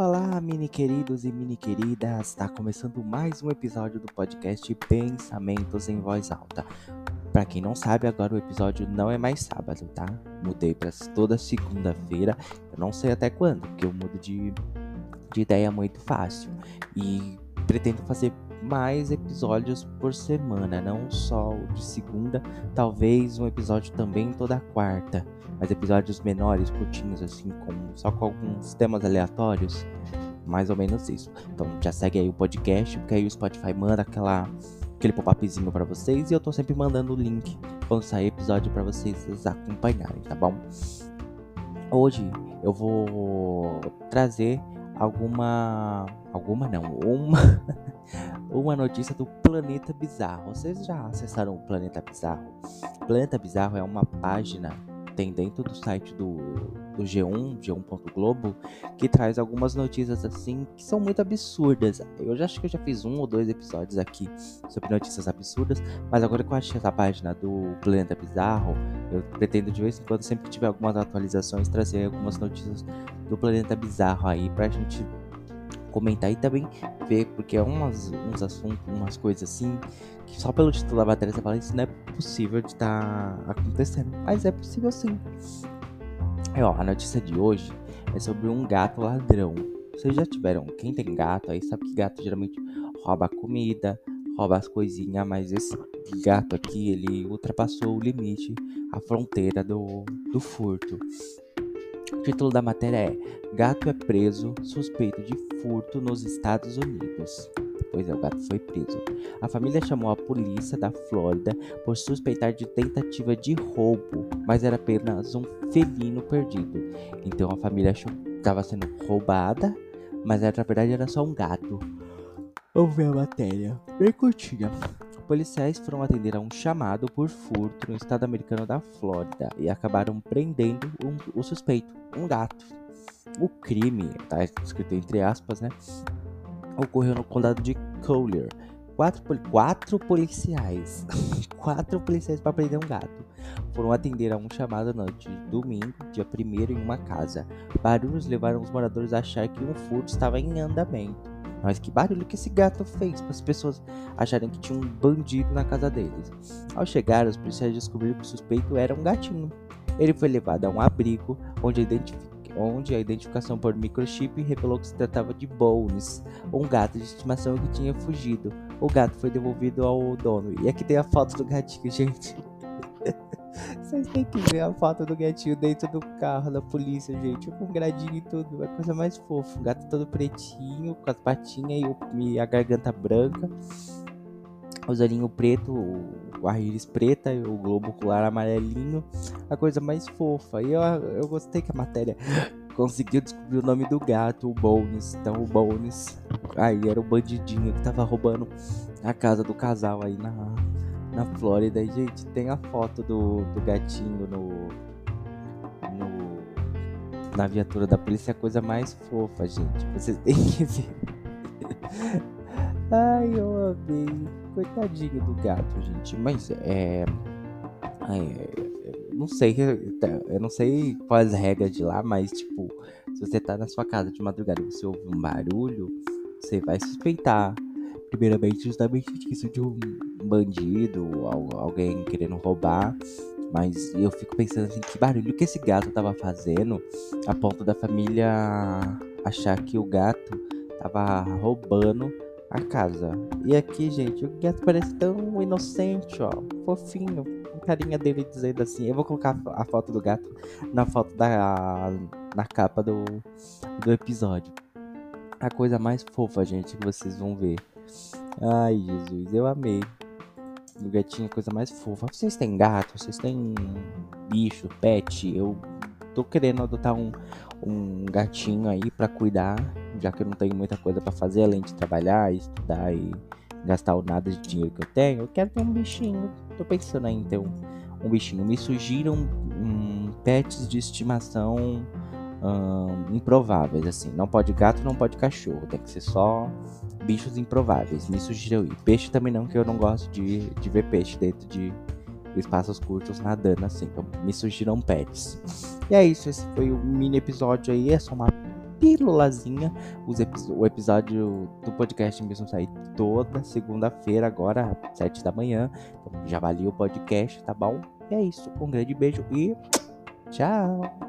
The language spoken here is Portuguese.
Olá, mini queridos e mini queridas! Está começando mais um episódio do podcast Pensamentos em Voz Alta. Para quem não sabe, agora o episódio não é mais sábado, tá? Mudei para toda segunda-feira. Eu não sei até quando, porque eu mudo de, de ideia muito fácil. E pretendo fazer mais episódios por semana, não só o de segunda, talvez um episódio também toda quarta, mas episódios menores, curtinhos assim, com, só com alguns temas aleatórios, mais ou menos isso. Então já segue aí o podcast, porque aí o Spotify manda aquela aquele pop-upzinho para vocês e eu tô sempre mandando o link quando sair episódio para vocês acompanharem, tá bom? Hoje eu vou trazer alguma alguma não, uma uma notícia do Planeta Bizarro. Vocês já acessaram o Planeta Bizarro? Planeta Bizarro é uma página tem dentro do site do, do G1, G1.globo, que traz algumas notícias assim que são muito absurdas. Eu já acho que eu já fiz um ou dois episódios aqui sobre notícias absurdas, mas agora que eu achei essa página do Planeta Bizarro, eu pretendo de vez em quando, sempre que tiver algumas atualizações, trazer algumas notícias do Planeta Bizarro aí pra gente comentar e também ver, porque é umas, uns assuntos, umas coisas assim, que só pelo título da matéria você fala, isso não é possível de estar tá acontecendo. Mas é possível sim. É, ó, a notícia de hoje é sobre um gato ladrão. Vocês já tiveram, quem tem gato aí sabe que gato geralmente rouba comida, rouba as coisinhas, mas esse gato aqui, ele ultrapassou o limite, a fronteira do, do furto. O título da matéria é Gato é preso suspeito de furto nos Estados Unidos. Pois é, o gato foi preso. A família chamou a polícia da Flórida por suspeitar de tentativa de roubo, mas era apenas um felino perdido. Então a família achou que estava sendo roubada, mas na verdade era só um gato. Vamos ver a matéria. Bem curtinha. Policiais foram atender a um chamado por furto no estado americano da Flórida e acabaram prendendo um, o suspeito, um gato. O crime, tá escrito entre aspas, né? Ocorreu no condado de Collier. Quatro, quatro policiais, quatro policiais para prender um gato, foram atender a um chamado no noite de domingo, dia 1 em uma casa. Barulhos levaram os moradores a achar que um furto estava em andamento. Mas que barulho que esse gato fez para as pessoas acharem que tinha um bandido na casa deles. Ao chegar, os policiais descobriram que o suspeito era um gatinho. Ele foi levado a um abrigo onde a, onde a identificação por microchip revelou que se tratava de Bones, um gato de estimação que tinha fugido. O gato foi devolvido ao dono. E aqui tem a foto do gatinho, gente. Vocês têm que ver a foto do gatinho dentro do carro da polícia, gente. Com gradinho e tudo. É a coisa mais fofa. O gato todo pretinho, com as patinhas e, e a garganta branca. Os olhinhos preto, o arco-íris preta e o globo ocular amarelinho. A coisa mais fofa. E eu, eu gostei que a matéria conseguiu descobrir o nome do gato, o Bones. Então o Bones aí era o bandidinho que tava roubando a casa do casal aí na, na Flórida. E, gente, tem a foto do, do gatinho no, no, na viatura da polícia. É a coisa mais fofa, gente. Vocês têm que ver. Ai, eu amei. Coitadinho do gato, gente. Mas é. é não sei, eu não sei quais regras de lá, mas tipo, se você tá na sua casa de madrugada e você ouve um barulho, você vai suspeitar primeiramente justamente disso de um bandido, alguém querendo roubar. Mas eu fico pensando assim, que barulho que esse gato tava fazendo a ponto da família achar que o gato tava roubando a casa. E aqui, gente, o gato parece tão inocente, ó, fofinho. A carinha dele dizendo assim. Eu vou colocar a foto do gato na foto da na capa do, do episódio. A coisa mais fofa, gente, que vocês vão ver. Ai, Jesus, eu amei. O gatinho é a coisa mais fofa. Vocês têm gato? Vocês têm bicho, pet? Eu tô querendo adotar um, um gatinho aí para cuidar, já que eu não tenho muita coisa para fazer além de trabalhar, estudar e gastar o nada de dinheiro que eu tenho. Eu quero ter um bichinho. Tô pensando aí em ter um, um bichinho. Me surgiram um, pets de estimação um, improváveis, assim. Não pode gato, não pode cachorro. Tem que ser só bichos improváveis. Me sugeriu ir. Peixe também não, que eu não gosto de, de ver peixe dentro de espaços curtos nadando assim. Então me surgiram pets. E é isso, esse foi o mini episódio aí. É só uma pílulazinha. o episódio do podcast mesmo sair toda segunda-feira, agora, sete da manhã. Então, já valia o podcast, tá bom? E é isso. Um grande beijo e tchau!